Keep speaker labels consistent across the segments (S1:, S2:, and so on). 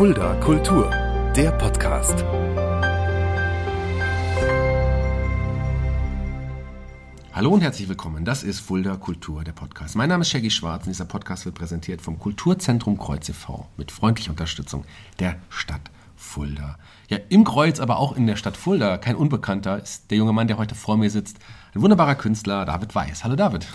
S1: Fulda Kultur, der Podcast.
S2: Hallo und herzlich willkommen. Das ist Fulda Kultur, der Podcast. Mein Name ist Shaggy Schwarz und dieser Podcast wird präsentiert vom Kulturzentrum Kreuz e.V. mit freundlicher Unterstützung der Stadt Fulda. Ja, im Kreuz, aber auch in der Stadt Fulda, kein Unbekannter, ist der junge Mann, der heute vor mir sitzt. Ein wunderbarer Künstler, David Weiß. Hallo David.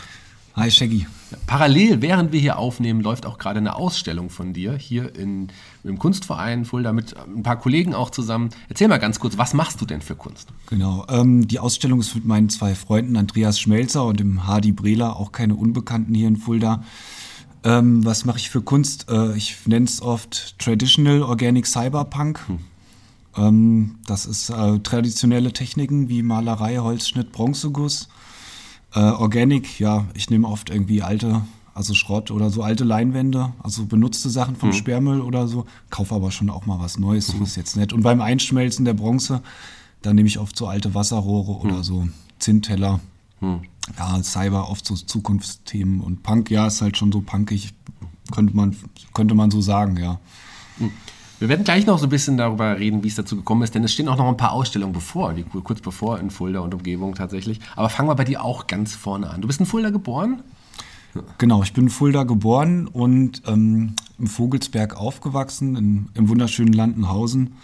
S3: Hi Shaggy.
S2: Parallel, während wir hier aufnehmen, läuft auch gerade eine Ausstellung von dir hier in, im Kunstverein Fulda mit ein paar Kollegen auch zusammen. Erzähl mal ganz kurz, was machst du denn für Kunst?
S3: Genau, ähm, die Ausstellung ist mit meinen zwei Freunden Andreas Schmelzer und dem Hardy Brehler, auch keine Unbekannten hier in Fulda. Ähm, was mache ich für Kunst? Äh, ich nenne es oft Traditional Organic Cyberpunk. Hm. Ähm, das ist äh, traditionelle Techniken wie Malerei, Holzschnitt, Bronzeguss äh, Organic, ja, ich nehme oft irgendwie alte, also Schrott oder so alte Leinwände, also benutzte Sachen vom mhm. Sperrmüll oder so. Kaufe aber schon auch mal was Neues, so mhm. ist jetzt nett. Und beim Einschmelzen der Bronze, da nehme ich oft so alte Wasserrohre oder mhm. so Zinnteller. Mhm. Ja, Cyber, oft so Zukunftsthemen. Und Punk, ja, ist halt schon so punkig, könnte man, könnte man so sagen, ja.
S2: Wir werden gleich noch so ein bisschen darüber reden, wie es dazu gekommen ist, denn es stehen auch noch ein paar Ausstellungen bevor, die kurz bevor in Fulda und Umgebung tatsächlich. Aber fangen wir bei dir auch ganz vorne an. Du bist in Fulda geboren?
S3: Genau, ich bin in Fulda geboren und ähm, im Vogelsberg aufgewachsen, in, im wunderschönen Landenhausen.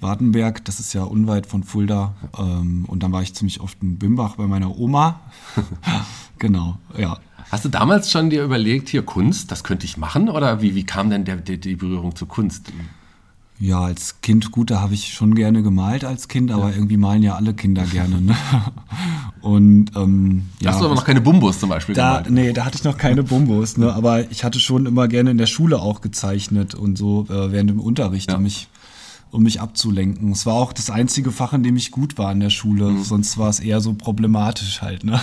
S3: Wartenberg, das ist ja unweit von Fulda. Ähm, und dann war ich ziemlich oft in Bimbach bei meiner Oma. genau, ja.
S2: Hast du damals schon dir überlegt, hier Kunst, das könnte ich machen? Oder wie, wie kam denn der, der, die Berührung zur Kunst?
S3: Ja, als Kind, gut, da habe ich schon gerne gemalt als Kind, aber ja. irgendwie malen ja alle Kinder gerne. Ne? Und ähm,
S2: ja, hast du aber noch keine Bumbus zum Beispiel
S3: da, gemalt? Nee, da hatte ich noch keine Bumbus, ne? aber ich hatte schon immer gerne in der Schule auch gezeichnet und so äh, während dem Unterricht, ja. um, mich, um mich abzulenken. Es war auch das einzige Fach, in dem ich gut war in der Schule, mhm. sonst war es eher so problematisch halt. Ne?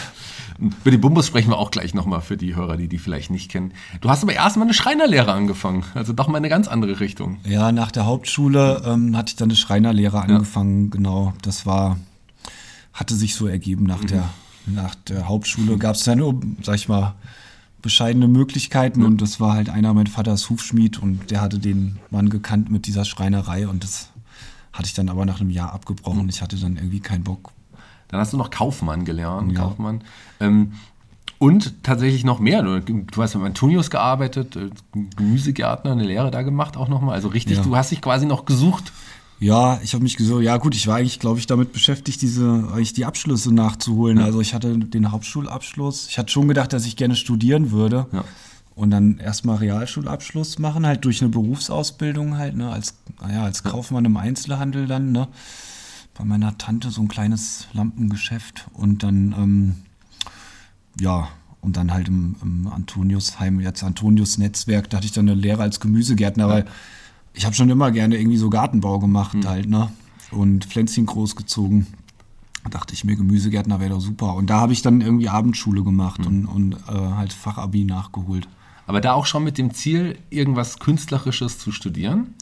S2: Über die Bumbus sprechen wir auch gleich nochmal für die Hörer, die die vielleicht nicht kennen. Du hast aber erstmal eine Schreinerlehre angefangen, also doch mal eine ganz andere Richtung.
S3: Ja, nach der Hauptschule ähm, hatte ich dann eine Schreinerlehre angefangen, ja. genau. Das war, hatte sich so ergeben nach, mhm. der, nach der Hauptschule. Gab es dann nur, sag ich mal, bescheidene Möglichkeiten und das war halt einer, mein Vater ist Hufschmied und der hatte den Mann gekannt mit dieser Schreinerei und das hatte ich dann aber nach einem Jahr abgebrochen. Mhm. Ich hatte dann irgendwie keinen Bock
S2: dann hast du noch Kaufmann gelernt. Ja. Kaufmann. Ähm, und tatsächlich noch mehr. Du, du hast mit Antonius gearbeitet, äh, Gemüsegärtner, eine Lehre da gemacht auch nochmal. Also richtig, ja. du hast dich quasi noch gesucht.
S3: Ja, ich habe mich gesucht. Ja gut, ich war eigentlich, glaube ich, damit beschäftigt, diese, eigentlich die Abschlüsse nachzuholen. Ja. Also ich hatte den Hauptschulabschluss. Ich hatte schon gedacht, dass ich gerne studieren würde. Ja. Und dann erstmal Realschulabschluss machen, halt durch eine Berufsausbildung halt, ne, als, naja, als Kaufmann im Einzelhandel dann, ne bei meiner Tante so ein kleines Lampengeschäft und dann, ähm, ja, und dann halt im, im Antoniusheim, jetzt Antonius Netzwerk, da hatte ich dann eine Lehre als Gemüsegärtner, weil ich habe schon immer gerne irgendwie so Gartenbau gemacht mhm. halt, ne? Und Pflänzchen großgezogen. Da dachte ich mir, Gemüsegärtner wäre doch super. Und da habe ich dann irgendwie Abendschule gemacht mhm. und, und äh, halt Fachabi nachgeholt.
S2: Aber da auch schon mit dem Ziel, irgendwas Künstlerisches zu studieren?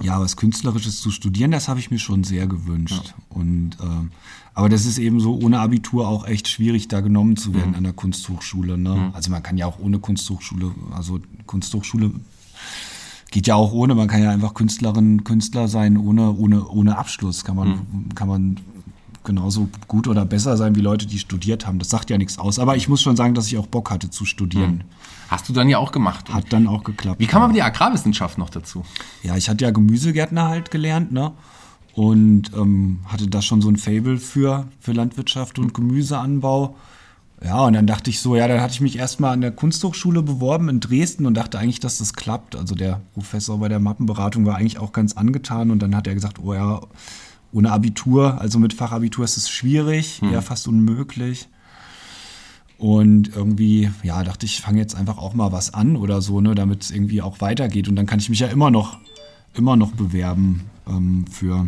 S3: Ja, was Künstlerisches zu studieren, das habe ich mir schon sehr gewünscht. Ja. Und, äh, aber das ist eben so ohne Abitur auch echt schwierig, da genommen zu werden mhm. an der Kunsthochschule. Ne? Mhm. Also man kann ja auch ohne Kunsthochschule, also Kunsthochschule geht ja auch ohne, man kann ja einfach Künstlerin, Künstler sein ohne, ohne, ohne Abschluss. Kann man, mhm. kann man genauso gut oder besser sein wie Leute, die studiert haben. Das sagt ja nichts aus. Aber ich muss schon sagen, dass ich auch Bock hatte zu studieren. Mhm.
S2: Hast du dann ja auch gemacht.
S3: Hat dann auch geklappt.
S2: Wie kam aber die Agrarwissenschaft noch dazu?
S3: Ja, ich hatte ja Gemüsegärtner halt gelernt, ne? Und ähm, hatte da schon so ein Fable für, für Landwirtschaft und Gemüseanbau. Ja, und dann dachte ich so, ja, dann hatte ich mich erstmal an der Kunsthochschule beworben in Dresden und dachte eigentlich, dass das klappt. Also der Professor bei der Mappenberatung war eigentlich auch ganz angetan und dann hat er gesagt, oh ja, ohne Abitur, also mit Fachabitur ist es schwierig, hm. ja fast unmöglich. Und irgendwie, ja, dachte ich, fange jetzt einfach auch mal was an oder so, ne, damit es irgendwie auch weitergeht. Und dann kann ich mich ja immer noch, immer noch bewerben ähm, für,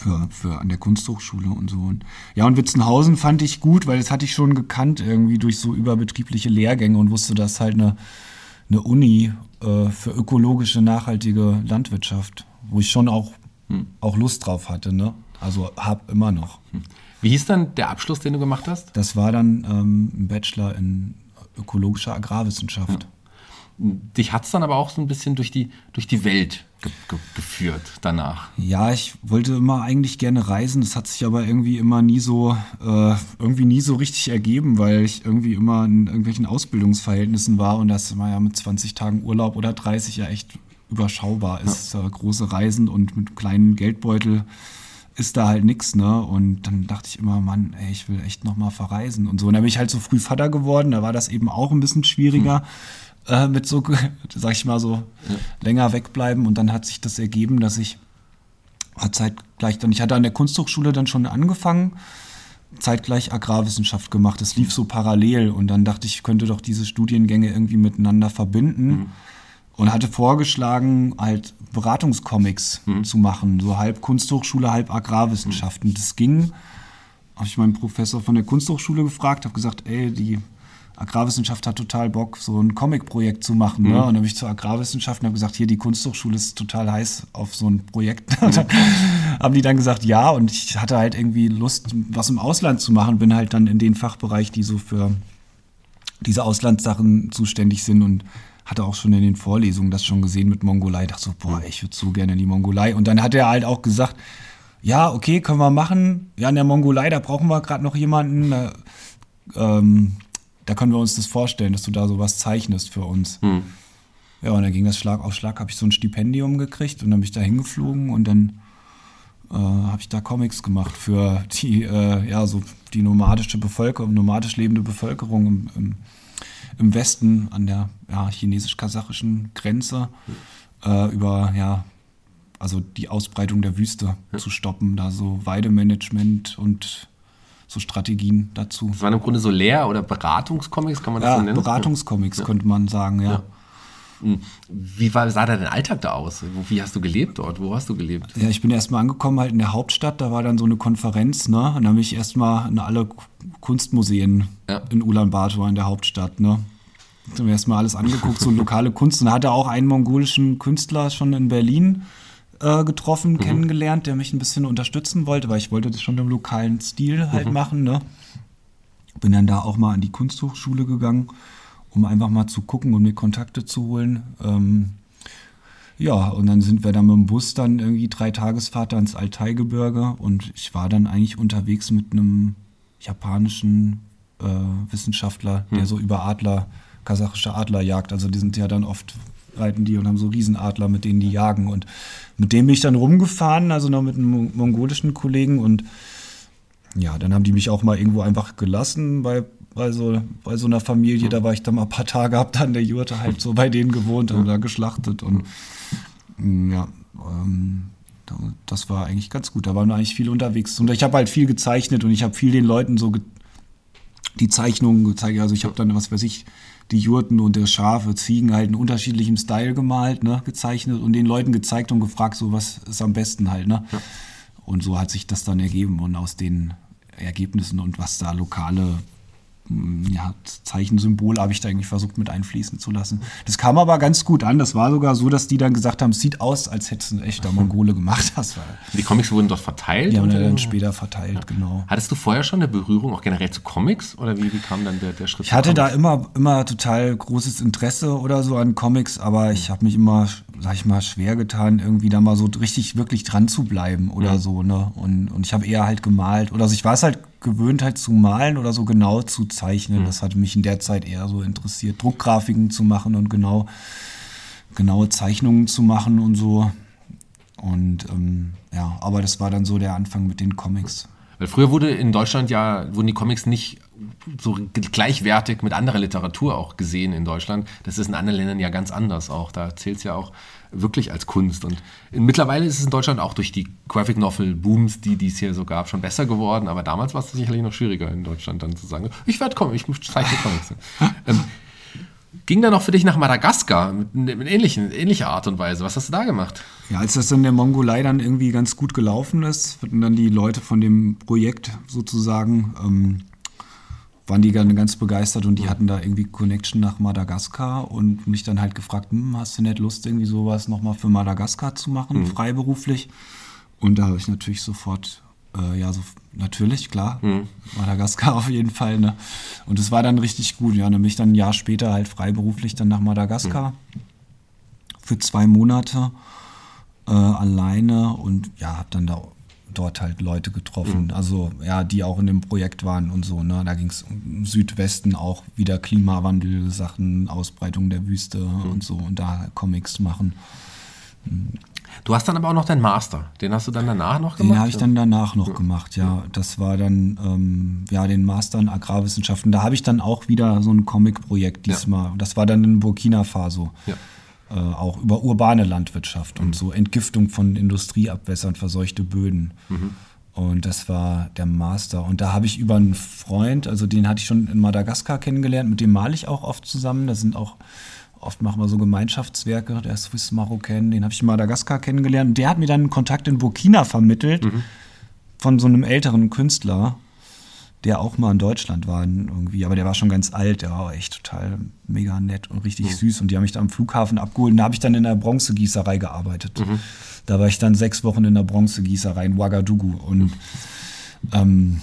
S3: für, für an der Kunsthochschule und so. Und, ja, und Witzenhausen fand ich gut, weil das hatte ich schon gekannt, irgendwie durch so überbetriebliche Lehrgänge und wusste, dass halt eine, eine Uni äh, für ökologische, nachhaltige Landwirtschaft, wo ich schon auch, hm. auch Lust drauf hatte, ne? Also hab immer noch. Hm.
S2: Wie hieß dann der Abschluss, den du gemacht hast?
S3: Das war dann ähm, ein Bachelor in ökologischer Agrarwissenschaft.
S2: Dich hat es dann aber auch so ein bisschen durch die, durch die Welt ge ge geführt danach.
S3: Ja, ich wollte immer eigentlich gerne reisen. Das hat sich aber irgendwie immer nie so, äh, irgendwie nie so richtig ergeben, weil ich irgendwie immer in irgendwelchen Ausbildungsverhältnissen war und das war ja mit 20 Tagen Urlaub oder 30 ja echt überschaubar ist. Ja. Äh, große Reisen und mit kleinen Geldbeutel ist da halt nichts, ne? Und dann dachte ich immer, Mann, ey, ich will echt nochmal verreisen und so. Und dann bin ich halt so früh Vater geworden, da war das eben auch ein bisschen schwieriger. Hm äh, mit so, sag ich mal so, ja. länger wegbleiben. Und dann hat sich das ergeben, dass ich zeitgleich dann, ich hatte an der Kunsthochschule dann schon angefangen, zeitgleich Agrarwissenschaft gemacht. Das lief so parallel und dann dachte ich, ich könnte doch diese Studiengänge irgendwie miteinander verbinden. Mhm. Und hatte vorgeschlagen, halt Beratungscomics mhm. zu machen, so halb Kunsthochschule, halb Agrarwissenschaften. Mhm. Das ging. Habe ich meinen Professor von der Kunsthochschule gefragt, habe gesagt, ey, die Agrarwissenschaft hat total Bock, so ein Comic-Projekt zu machen. Ne? Mhm. Ne? Und dann habe ich zur Agrarwissenschaft und habe gesagt, hier, die Kunsthochschule ist total heiß auf so ein Projekt. Mhm. haben die dann gesagt, ja. Und ich hatte halt irgendwie Lust, was im Ausland zu machen. Bin halt dann in den Fachbereich, die so für diese Auslandssachen zuständig sind und hatte auch schon in den Vorlesungen das schon gesehen mit Mongolei. Ich dachte so, boah, ich würde so gerne in die Mongolei. Und dann hat er halt auch gesagt, ja, okay, können wir machen. Ja, in der Mongolei, da brauchen wir gerade noch jemanden. Da, ähm, da können wir uns das vorstellen, dass du da sowas zeichnest für uns. Hm. Ja, und dann ging das Schlag auf Schlag, habe ich so ein Stipendium gekriegt und dann bin ich da hingeflogen und dann äh, habe ich da Comics gemacht für die, äh, ja, so die nomadische Bevölkerung, nomadisch lebende Bevölkerung im, im, im Westen an der ja, chinesisch-kasachischen Grenze äh, über, ja, also die Ausbreitung der Wüste ja. zu stoppen, da so Weidemanagement und so Strategien dazu.
S2: Das waren im Grunde so Lehr- oder Beratungscomics, kann man das
S3: ja,
S2: so nennen?
S3: Beratungscomics ja. könnte man sagen, ja. ja.
S2: Hm. Wie war, sah da dein Alltag da aus? Wie hast du gelebt dort? Wo hast du gelebt?
S3: Ja, ich bin erstmal angekommen halt in der Hauptstadt, da war dann so eine Konferenz, ne? Und dann bin ich erstmal in alle Kunstmuseen ja. in Ulaanbaatar in der Hauptstadt, ne? Ich habe mir erstmal alles angeguckt, so lokale Kunst. Und da hatte auch einen mongolischen Künstler schon in Berlin äh, getroffen, mhm. kennengelernt, der mich ein bisschen unterstützen wollte, weil ich wollte das schon im lokalen Stil halt mhm. machen. Ne? Bin dann da auch mal an die Kunsthochschule gegangen, um einfach mal zu gucken und mir Kontakte zu holen. Ähm, ja, und dann sind wir dann mit dem Bus dann irgendwie drei Tagesfahrt ins Altaigebirge und ich war dann eigentlich unterwegs mit einem japanischen äh, Wissenschaftler, der mhm. so über Adler, kasachische Adler jagt. Also die sind ja dann oft reiten die und haben so Riesenadler, mit denen die jagen. Und mit dem bin ich dann rumgefahren, also noch mit einem mongolischen Kollegen. Und ja, dann haben die mich auch mal irgendwo einfach gelassen bei, bei, so, bei so einer Familie. Da war ich dann mal ein paar Tage, hab dann der Jurte halt so bei denen gewohnt und da geschlachtet. Und mm, ja, ähm, das war eigentlich ganz gut. Da waren wir eigentlich viel unterwegs. Und ich habe halt viel gezeichnet und ich habe viel den Leuten so die Zeichnungen gezeigt. Also ich habe dann, was weiß ich, die Jurten und der Schafe, Ziegen halt in unterschiedlichem Style gemalt, ne, gezeichnet und den Leuten gezeigt und gefragt, so was ist am besten halt, ne? Ja. Und so hat sich das dann ergeben und aus den Ergebnissen und was da lokale ja, Zeichensymbol habe ich da eigentlich versucht mit einfließen zu lassen. Das kam aber ganz gut an. Das war sogar so, dass die dann gesagt haben, es sieht aus, als hätte es ein echter Mongole gemacht. Das war
S2: die Comics wurden dort verteilt?
S3: Die haben dann später verteilt, ja. genau.
S2: Hattest du vorher schon eine Berührung auch generell zu Comics oder wie, wie kam dann der, der Schritt?
S3: Ich hatte da immer, immer total großes Interesse oder so an Comics, aber ich habe mich immer, sag ich mal, schwer getan, irgendwie da mal so richtig wirklich dran zu bleiben oder ja. so. Ne? Und, und ich habe eher halt gemalt oder also ich war es halt gewöhnt, halt zu malen oder so genau zu zeichnen. Mhm. Das hat mich in der Zeit eher so interessiert, Druckgrafiken zu machen und genau genaue Zeichnungen zu machen und so. Und ähm, ja, aber das war dann so der Anfang mit den Comics.
S2: Weil früher wurde in Deutschland ja, wurden die Comics nicht so gleichwertig mit anderer Literatur auch gesehen in Deutschland. Das ist in anderen Ländern ja ganz anders auch. Da zählt es ja auch wirklich als Kunst. Und mittlerweile ist es in Deutschland auch durch die Graphic Novel Booms, die es hier so gab, schon besser geworden. Aber damals war es sicherlich noch schwieriger in Deutschland dann zu sagen, ich werde kommen, ich zeichne Comics. ähm, ging dann noch für dich nach Madagaskar mit, mit ähnlichen, ähnlicher Art und Weise. Was hast du da gemacht?
S3: Ja, als das in der Mongolei dann irgendwie ganz gut gelaufen ist, wurden dann die Leute von dem Projekt sozusagen ähm, waren die dann ganz begeistert und die hatten da irgendwie Connection nach Madagaskar und mich dann halt gefragt, hm, hast du nicht Lust, irgendwie sowas nochmal für Madagaskar zu machen, mhm. freiberuflich? Und da habe ich natürlich sofort Äh, ja, so natürlich, klar. Madagaskar auf jeden Fall. Ne? Und es war dann richtig gut. Ja, dann bin ich dann ein Jahr später halt freiberuflich dann nach Madagaskar für zwei Monate äh, alleine und ja, habe dann da dort halt Leute getroffen, also ja, die auch in dem Projekt waren und so. Ne? Da ging es um Südwesten auch wieder Klimawandel, Sachen, Ausbreitung der Wüste und so und da Comics machen.
S2: Du hast dann aber auch noch deinen Master. Den hast du dann danach noch gemacht?
S3: Den habe ich dann danach noch gemacht, ja. Das war dann, ähm, ja, den Master in Agrarwissenschaften. Da habe ich dann auch wieder so ein Comic-Projekt diesmal. Das war dann in Burkina Faso.
S2: Ja.
S3: Äh, auch über urbane Landwirtschaft und so Entgiftung von Industrieabwässern, verseuchte Böden. Und das war der Master. Und da habe ich über einen Freund, also den hatte ich schon in Madagaskar kennengelernt, mit dem male ich auch oft zusammen. Da sind auch, oft machen wir so Gemeinschaftswerke, der Swiss Marokkan, den habe ich in Madagaskar kennengelernt. Und der hat mir dann einen Kontakt in Burkina vermittelt von so einem älteren Künstler, der auch mal in Deutschland war irgendwie, aber der war schon ganz alt, der war echt total mega nett und richtig süß und die haben mich da am Flughafen abgeholt und da habe ich dann in der Bronzegießerei gearbeitet. Da war ich dann sechs Wochen in der Bronzegießerei in Ouagadougou und ähm,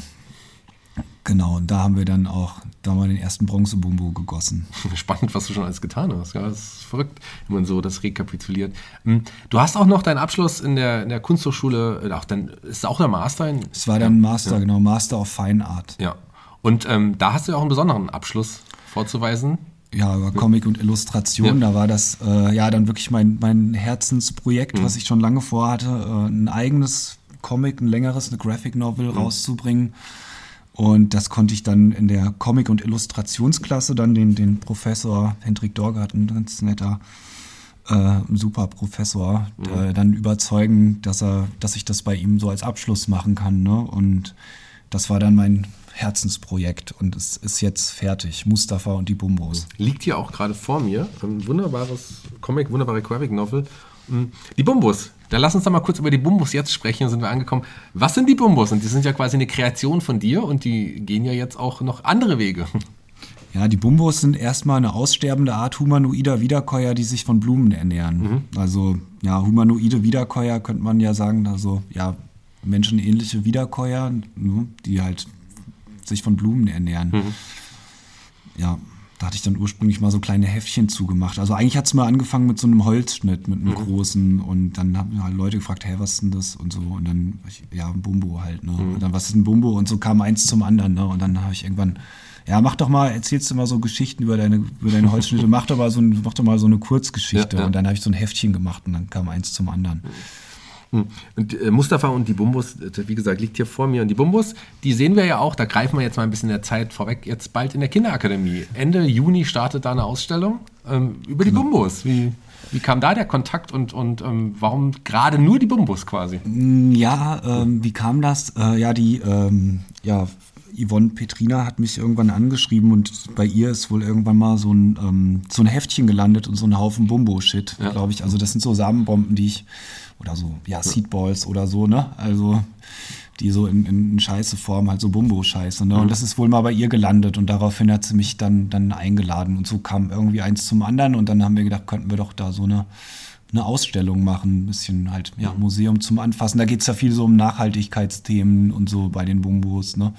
S3: genau, und da haben wir dann auch, da haben wir den ersten Bronzebumbo gegossen.
S2: Spannend, was du schon alles getan hast. Ja, das ist verrückt, wenn man so das rekapituliert. Hm, Du hast auch noch deinen Abschluss in der, in der Kunsthochschule, äh, auch dann ist auch der Master in.
S3: Es war dann Master, genau, Master of Fine Art.
S2: Ja. Und ähm, da hast du ja auch einen besonderen Abschluss vorzuweisen.
S3: Ja, über Comic und Illustration,
S2: Ja.
S3: da war das äh, ja dann wirklich mein, mein Herzensprojekt,
S2: Mhm.
S3: was ich schon lange vorhatte, äh, ein eigenes Comic, ein längeres, eine Graphic Novel
S2: Mhm.
S3: rauszubringen. Und das konnte ich dann in der Comic- und Illustrationsklasse dann den, den Professor Hendrik Dorgert, ein ganz netter, äh, ein super Professor,
S2: Mhm.
S3: der, dann überzeugen, dass er, dass ich das bei ihm so als Abschluss machen kann. Ne? Und das war dann mein Herzensprojekt und es ist jetzt fertig. Mustafa und die Bumbos.
S2: Liegt hier auch gerade vor mir. Ein wunderbares Comic, wunderbare Graphic Novel. Hm, Die Bumbus. Da lass uns doch mal kurz über die Bumbus jetzt sprechen, sind wir angekommen. Was sind die Bumbus? Und die sind ja quasi eine Kreation von dir und die gehen ja jetzt auch noch andere Wege.
S3: Ja, die Bumbos sind erstmal eine aussterbende Art humanoider Wiederkäuer, die sich von Blumen ernähren. Also, ja, humanoide Wiederkäuer könnte man ja sagen, also, ja, menschenähnliche Wiederkäuer, ne, die halt sich von Blumen ernähren. Ja, da hatte ich dann ursprünglich mal so kleine Heftchen zugemacht. Also eigentlich hat es mal angefangen mit so einem Holzschnitt, mit einem großen und dann haben halt Leute gefragt, hey, was ist denn das und so und dann, ich, ja, ein Bumbo halt, ne? Und dann, was ist ein Bumbo? Und so kam eins zum anderen, ne? Und dann habe ich irgendwann, ja, mach doch mal, erzählst du mal so Geschichten über deine, über deine Holzschnitte, mach doch mal so, ein, mach doch mal so eine Kurzgeschichte.
S2: Ja, ja.
S3: Und dann habe ich so ein Heftchen gemacht und dann kam eins zum anderen.
S2: Und äh, Mustafa und die Bumbus, äh, wie gesagt, liegt hier vor mir. Und die Bumbus, die sehen wir ja auch, da greifen wir jetzt mal ein bisschen der Zeit vorweg, jetzt bald in der Kinderakademie. Ende Juni startet da eine Ausstellung ähm, über die Bumbus. Wie, wie kam da der Kontakt und, und ähm, warum gerade nur die Bumbus quasi?
S3: Ja, ähm, wie kam das? Äh, ja, die, ähm, ja, Yvonne Petrina hat mich irgendwann angeschrieben und bei ihr ist wohl irgendwann mal so ein, ähm, so ein Heftchen gelandet und so ein Haufen Bumbo-Shit,
S2: Ja.
S3: glaube ich. Also das sind so Samenbomben, die ich, oder so, ja, Seedballs oder so, ne? Also die so in, in scheiße Form, halt so Bumbo-Scheiße. Ne? Und das ist wohl mal bei ihr gelandet und daraufhin hat sie mich dann, dann eingeladen und so kam irgendwie eins zum anderen und dann haben wir gedacht, könnten wir doch da so eine, eine Ausstellung machen, ein bisschen halt, ja, Museum zum Anfassen. Da geht es ja viel so um Nachhaltigkeitsthemen und so bei den Bumbos, ne?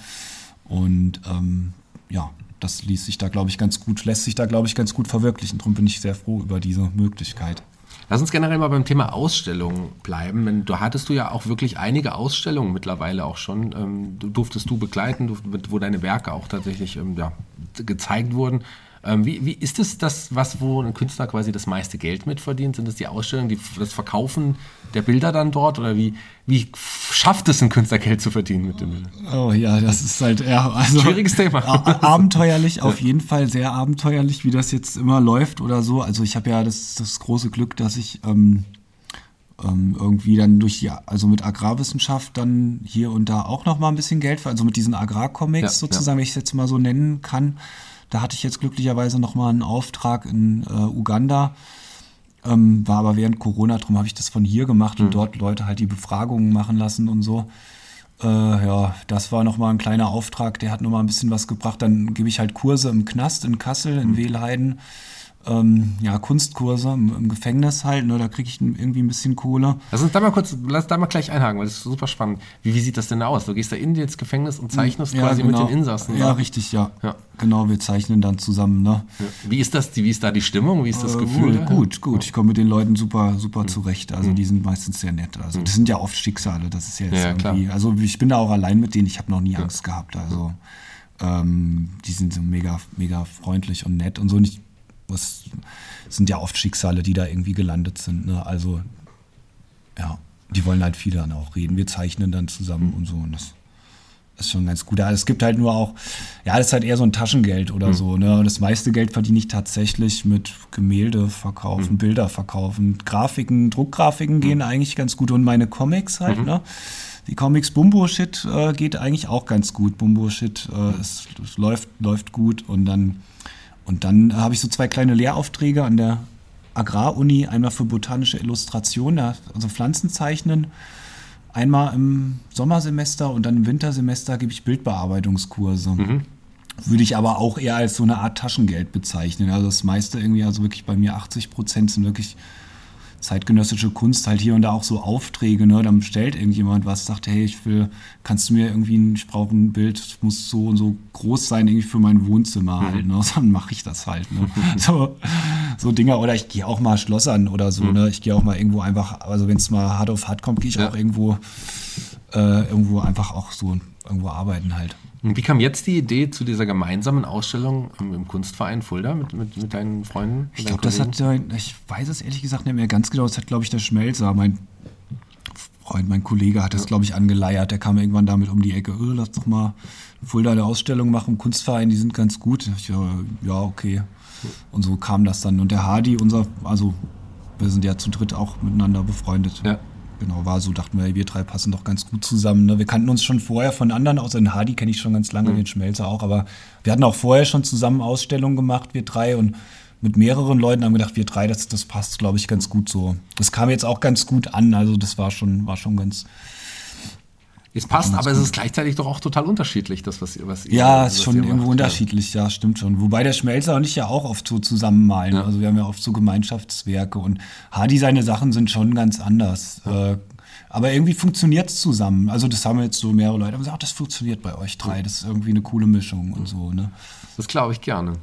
S3: Und ähm, ja, das ließ sich da, glaube ich, ganz gut, lässt sich da, glaube ich, ganz gut verwirklichen. Darum bin ich sehr froh über diese Möglichkeit.
S2: Lass uns generell mal beim Thema Ausstellung bleiben. Du hattest du ja auch wirklich einige Ausstellungen mittlerweile auch schon. Ähm, du durftest du begleiten, wo deine Werke auch tatsächlich ähm, ja, gezeigt wurden. Ähm, wie, wie ist es das, was wo ein Künstler quasi das meiste Geld mit verdient? Sind es die Ausstellungen, die, das Verkaufen der Bilder dann dort? Oder wie, wie schafft es ein Künstler Geld zu verdienen mit den Bildern?
S3: Oh ja, das ist halt eher also
S2: Schwieriges Thema.
S3: abenteuerlich, auf jeden Fall sehr abenteuerlich, wie das jetzt immer läuft oder so. Also ich habe ja das, das große Glück, dass ich ähm, ähm, irgendwie dann durch die, also mit Agrarwissenschaft dann hier und da auch noch mal ein bisschen Geld, also mit diesen Agrarcomics
S2: Ja,
S3: sozusagen, wenn ich es jetzt mal so nennen kann. Da hatte ich jetzt glücklicherweise noch mal einen Auftrag in äh, Uganda. Ähm, war aber während Corona, darum habe ich das von hier gemacht und dort Leute halt die Befragungen machen lassen und so. Äh, ja, das war nochmal ein kleiner Auftrag, der hat nochmal ein bisschen was gebracht. Dann gebe ich halt Kurse im Knast in Kassel, in Wehlheiden. Ähm, ja, Kunstkurse im, im Gefängnis halt, ne, da kriege ich irgendwie ein bisschen Kohle.
S2: Lass uns da mal kurz, lass da mal gleich einhaken, weil das ist super spannend. Wie, wie sieht das denn aus? Du gehst da in ins Gefängnis und zeichnest
S3: Ja,
S2: quasi
S3: genau.
S2: mit den Insassen.
S3: Ja,
S2: ne?
S3: richtig, ja.
S2: Ja.
S3: Genau, wir zeichnen dann zusammen, ne?
S2: Ja. Wie ist das, wie ist da die Stimmung? Wie ist das
S3: Äh,
S2: Gefühl?
S3: Gut, gut. Ich komme mit den Leuten super, super
S2: Mhm.
S3: zurecht. Also die sind meistens sehr nett. Also das sind ja oft Schicksale. Das ist ja jetzt
S2: Ja, ja, klar.
S3: irgendwie. Also ich bin da auch allein mit denen. Ich habe noch nie Angst gehabt. Also ähm, die sind so mega, mega freundlich und nett und so. Nicht, was es sind ja oft Schicksale, die da irgendwie gelandet sind. Ne? Also ja, die wollen halt viele dann auch reden. Wir zeichnen dann zusammen und so und das ist schon ganz gut. Aber es gibt halt nur auch, ja, das ist halt eher so ein Taschengeld oder so. Ne? Und das meiste Geld verdiene ich tatsächlich mit Gemälde verkaufen, Bilder verkaufen. Grafiken, Druckgrafiken gehen eigentlich ganz gut und meine Comics halt, ne? Die Comics Bumbo Shit äh, geht eigentlich auch ganz gut. Bumbo Shit, äh, es, es läuft, läuft gut und dann, und dann habe ich so zwei kleine Lehraufträge an der Agraruni, einmal für botanische Illustration, also Pflanzen zeichnen einmal im Sommersemester und dann im Wintersemester gebe ich Bildbearbeitungskurse. Würde ich aber auch eher als so eine Art Taschengeld bezeichnen. Also das meiste irgendwie, also wirklich bei mir 80 Prozent sind wirklich zeitgenössische Kunst, halt hier und da auch so Aufträge, ne? Dann bestellt irgendjemand was, sagt, hey, ich will, kannst du mir irgendwie, ein, ich brauche ein Bild, muss so und so groß sein, irgendwie für mein Wohnzimmer halt, ne? Dann mache ich das halt, ne? so, so Dinger, oder ich gehe auch mal Schlossern oder so, ne? Ich gehe auch mal irgendwo einfach, also wenn es mal hart auf hart kommt, gehe ich
S2: Ja.
S3: auch irgendwo, äh, irgendwo einfach auch so irgendwo arbeiten halt.
S2: Und wie kam jetzt die Idee zu dieser gemeinsamen Ausstellung im, im Kunstverein Fulda mit, mit, mit deinen Freunden? mit
S3: Ich glaube, das hat, der- ich weiß es ehrlich gesagt nicht mehr ganz genau, das hat, glaube ich, der Schmelzer, mein Freund, mein Kollege hat das, glaube ich, angeleiert. Der kam irgendwann damit um die Ecke, oh, lass doch mal Fulda eine Ausstellung machen im Kunstverein, die sind ganz gut. Ich, ja, ja, okay. Und so kam das dann. Und der Hardy, unser, also wir sind ja zu dritt auch miteinander befreundet.
S2: Ja.
S3: Genau, war so, dachten wir, wir drei passen doch ganz gut zusammen. Ne? Wir kannten uns schon vorher von anderen, außer den Hardy kenne ich schon ganz lange, den Schmelzer auch, aber wir hatten auch vorher schon zusammen Ausstellungen gemacht, wir drei, und mit mehreren Leuten haben gedacht, wir drei, das, das passt, glaube ich, ganz gut so. Das kam jetzt auch ganz gut an, also das war schon, war schon ganz.
S2: Es passt, aber es ist gleichzeitig doch auch total unterschiedlich, das, was, ihr- was ihr
S3: Ja,
S2: was
S3: ist schon irgendwo
S2: macht.
S3: unterschiedlich, ja, stimmt schon. Wobei der Schmelzer und ich ja auch oft so zusammen malen.
S2: Ja.
S3: Also wir haben ja oft so Gemeinschaftswerke und Hardy seine Sachen sind schon ganz anders. Äh, aber irgendwie funktioniert es zusammen. Also das haben jetzt so mehrere Leute gesagt, ach, das funktioniert bei euch drei. Das ist irgendwie eine coole Mischung und so, ne?
S2: Das glaube ich gerne.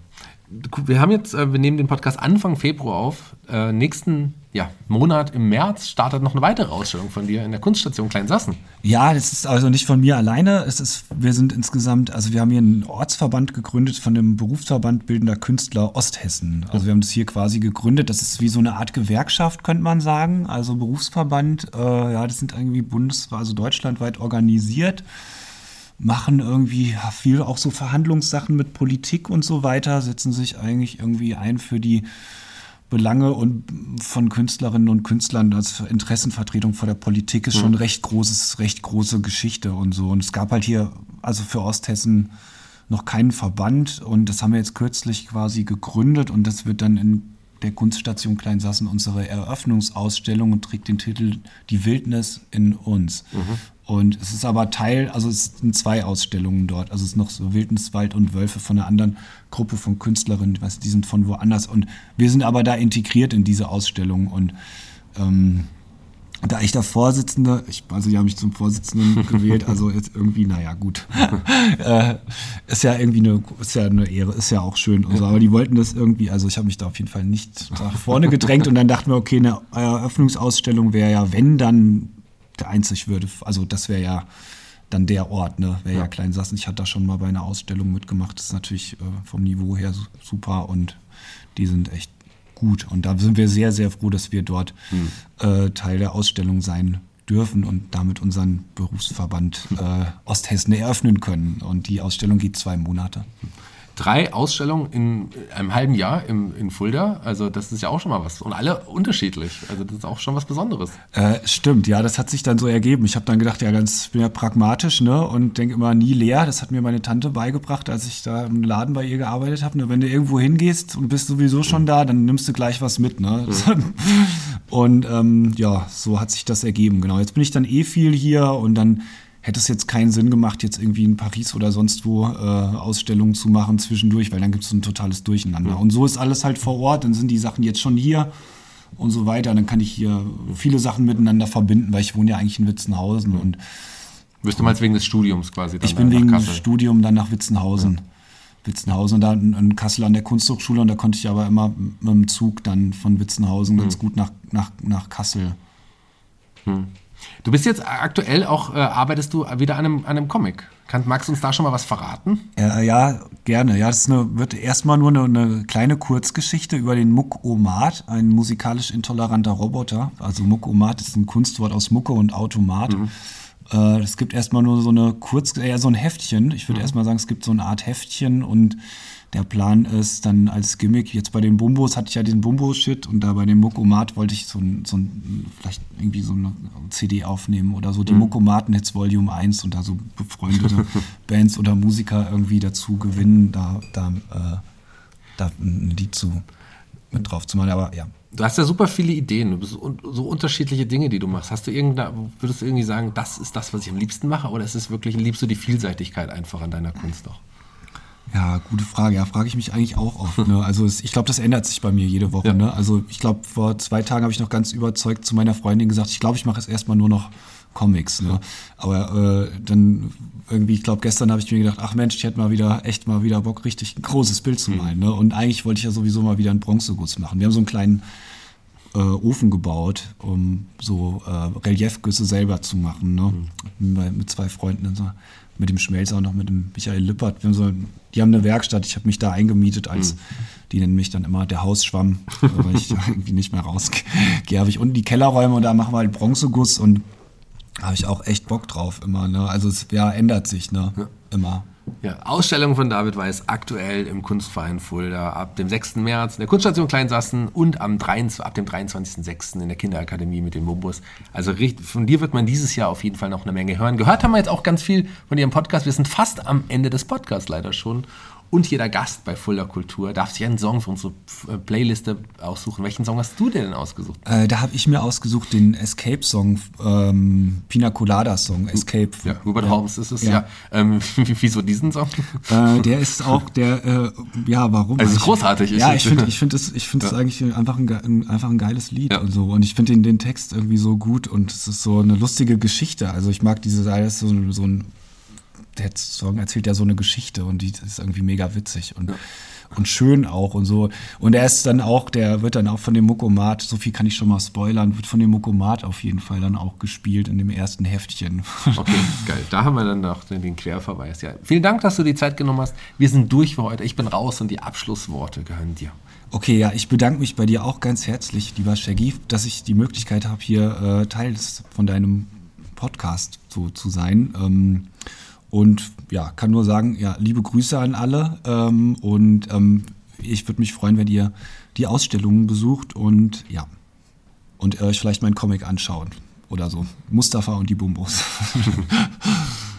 S2: Wir haben jetzt, äh, wir nehmen den Podcast Anfang Februar auf. Äh, nächsten ja, Monat im März startet noch eine weitere Ausstellung von dir in der Kunststation Kleinsassen.
S3: Ja, das ist also nicht von mir alleine. Es ist, wir sind insgesamt, also wir haben hier einen Ortsverband gegründet von dem Berufsverband Bildender Künstler Osthessen. Also wir haben das hier quasi gegründet. Das ist wie so eine Art Gewerkschaft, könnte man sagen. Also Berufsverband, äh, ja, das sind irgendwie bundesweit, also deutschlandweit organisiert. Machen irgendwie viel auch so Verhandlungssachen mit Politik und so weiter, setzen sich eigentlich irgendwie ein für die Belange und von Künstlerinnen und Künstlern als Interessenvertretung vor der Politik ist schon recht großes, recht große Geschichte und so. Und es gab halt hier, also für Osthessen noch keinen Verband und das haben wir jetzt kürzlich quasi gegründet und das wird dann in der Kunststation Kleinsassen unsere Eröffnungsausstellung und trägt den Titel Die Wildnis in uns. Und es ist aber Teil, also es sind zwei Ausstellungen dort. Also es ist noch so Wildnis, Wald und Wölfe von einer anderen Gruppe von Künstlerinnen, was, die sind von woanders. Und wir sind aber da integriert in diese Ausstellung. Und ähm, da ich der Vorsitzende, ich, also die haben mich zum Vorsitzenden gewählt, also jetzt irgendwie, naja, gut. äh, ist ja irgendwie eine, ist ja eine Ehre, ist ja auch schön und so, aber die wollten das irgendwie, also ich habe mich da auf jeden Fall nicht nach vorne gedrängt und dann dachten wir, okay, eine Eröffnungsausstellung wäre ja, wenn dann der einzig würde, also das wäre ja dann der Ort, ne, wäre ja. Kleinsassen. Ich hatte da schon mal bei einer Ausstellung mitgemacht, das ist natürlich äh, vom Niveau her su- super und die sind echt gut. Und da sind wir sehr, sehr froh, dass wir dort äh, Teil der Ausstellung sein dürfen und damit unseren Berufsverband äh, Osthessen eröffnen können. Und die Ausstellung geht zwei Monate.
S2: Drei Ausstellungen in einem halben Jahr im, in Fulda, also das ist ja auch schon mal was. Und alle unterschiedlich, also das ist auch schon was Besonderes.
S3: Äh, stimmt, ja, das hat sich dann so ergeben. Ich habe dann gedacht, ja, ganz bin ja pragmatisch, ne, und denke immer nie leer. Das hat mir meine Tante beigebracht, als ich da im Laden bei ihr gearbeitet habe. Ne? Wenn du irgendwo hingehst und bist sowieso schon da, dann nimmst du gleich was mit, ne. und ähm, ja, so hat sich das ergeben. Genau. Jetzt bin ich dann eh viel hier und dann hätte es jetzt keinen Sinn gemacht, jetzt irgendwie in Paris oder sonst wo äh, Ausstellungen zu machen zwischendurch, weil dann gibt es ein totales Durcheinander. Und so ist alles halt vor Ort, dann sind die Sachen jetzt schon hier und so weiter. Dann kann ich hier viele Sachen miteinander verbinden, weil ich wohne ja eigentlich in Witzenhausen und
S2: Bist du mal wegen des Studiums quasi dann
S3: ich bin wegen
S2: Kassel?
S3: Studium dann nach Witzenhausen. Witzenhausen und da in, Kassel an der Kunsthochschule und da konnte ich aber immer mit dem Zug dann von Witzenhausen
S2: Hm.
S3: ganz gut nach, nach, nach Kassel.
S2: Du bist jetzt aktuell auch, äh, arbeitest du wieder an einem, an einem Comic. Kann, magst du uns da schon mal was verraten?
S3: Äh, ja, gerne. Ja, das eine, wird erstmal nur eine, eine kleine Kurzgeschichte über den Muck-O-Mat, ein musikalisch intoleranter Roboter. Also Muck-O-Mat ist ein Kunstwort aus Mucke und Automat. Äh, es gibt erstmal nur so eine Kurz, eher so ein Heftchen. Ich würde erstmal sagen, es gibt so eine Art Heftchen und der Plan ist dann als Gimmick, jetzt bei den Bumbos hatte ich ja den Bumbo-Shit und da bei dem Muckomat wollte ich so ein, so ein, vielleicht irgendwie so eine CD aufnehmen oder so, die Muckomaten jetzt Volume 1 und da so befreundete Bands oder Musiker irgendwie dazu gewinnen, da, da, äh, da ein Lied zu, mit drauf zu machen. Aber ja,
S2: Du hast ja super viele Ideen, du bist un so unterschiedliche Dinge, die du machst. Hast du irgendeine, würdest du irgendwie sagen, das ist das, was ich am liebsten mache, oder ist es wirklich, liebst du die Vielseitigkeit einfach an deiner Kunst auch?
S3: Ja, gute Frage. Ja, frage ich mich eigentlich auch oft. Ne? Also es, ich glaube, das ändert sich bei mir jede Woche.
S2: Ja.
S3: Ne? Also ich glaube, vor zwei Tagen habe ich noch ganz überzeugt zu meiner Freundin gesagt, ich glaube, ich mache jetzt erstmal nur noch Comics. Ne? Aber äh, dann irgendwie, ich glaube, gestern habe ich mir gedacht, ach Mensch, ich hätte mal wieder, echt mal wieder Bock, richtig ein großes Bild zu malen. Ne? Und eigentlich wollte ich ja sowieso mal wieder einen Bronzeguss machen. Wir haben so einen kleinen äh, Ofen gebaut, um so äh, Reliefgüsse selber zu machen. Ne? Mit, mit zwei Freunden, und so, mit dem Schmelzer und noch mit dem Michael Lippert. Wir haben so, die haben eine Werkstatt, ich habe mich da eingemietet als, die nennen mich dann immer der Hausschwamm, weil ich da irgendwie nicht mehr rausgehe. Habe ich unten die Kellerräume und da machen wir halt Bronzeguss und habe ich auch echt Bock drauf immer. Ne? Also es ja, ändert sich ne? immer.
S2: Ja, Ausstellung von David Weiß aktuell im Kunstverein Fulda ab dem 6. März in der Kunststation Kleinsassen und am 23, ab dem 23.06. in der Kinderakademie mit dem Mumbus. Also richtig- von dir wird man dieses Jahr auf jeden Fall noch eine Menge hören. Gehört haben wir jetzt auch ganz viel von ihrem Podcast. Wir sind fast am Ende des Podcasts leider schon. Und jeder Gast bei Fulda Kultur darf sich einen Song für unsere äh, Playliste aussuchen. Welchen Song hast du denn ausgesucht?
S3: Äh, da habe ich mir ausgesucht den Escape-Song, ähm, Pina Colada-Song, Escape.
S2: Ja, Hubert Holmes ist es, ja.
S3: Ja.
S2: Ähm, wieso diesen Song?
S3: Äh, der ist auch der, äh, ja, warum?
S2: Also es ist großartig,
S3: Ja, ich finde ich find es ich find es eigentlich einfach ein, ein, einfach ein geiles Lied
S2: Ja.
S3: und so. Und ich finde den, den Text irgendwie so gut und es ist so eine lustige Geschichte. Also ich mag diese, da ist so, so ein, der Song erzählt ja so eine Geschichte und die ist irgendwie mega witzig und, und schön auch und so. Und er ist dann auch, der wird dann auch von dem Muckomat, so viel kann ich schon mal spoilern, wird von dem Muckomat auf jeden Fall dann auch gespielt in dem ersten Heftchen.
S2: Okay, geil. Da haben wir dann noch den, Querverweis. Ja. Vielen Dank, dass du die Zeit genommen hast. Wir sind durch für heute. Ich bin raus und die Abschlussworte gehören dir.
S3: Okay, ja, ich bedanke mich bei dir auch ganz herzlich, lieber Shaggy, dass ich die Möglichkeit habe, hier äh, Teil von deinem Podcast so zu sein. Ähm, und ja, kann nur sagen, ja, liebe Grüße an alle. Ähm, und ähm, ich würde mich freuen, wenn ihr die Ausstellungen besucht und ja, und euch vielleicht meinen Comic anschaut oder so. Mustafa und die Bumbos.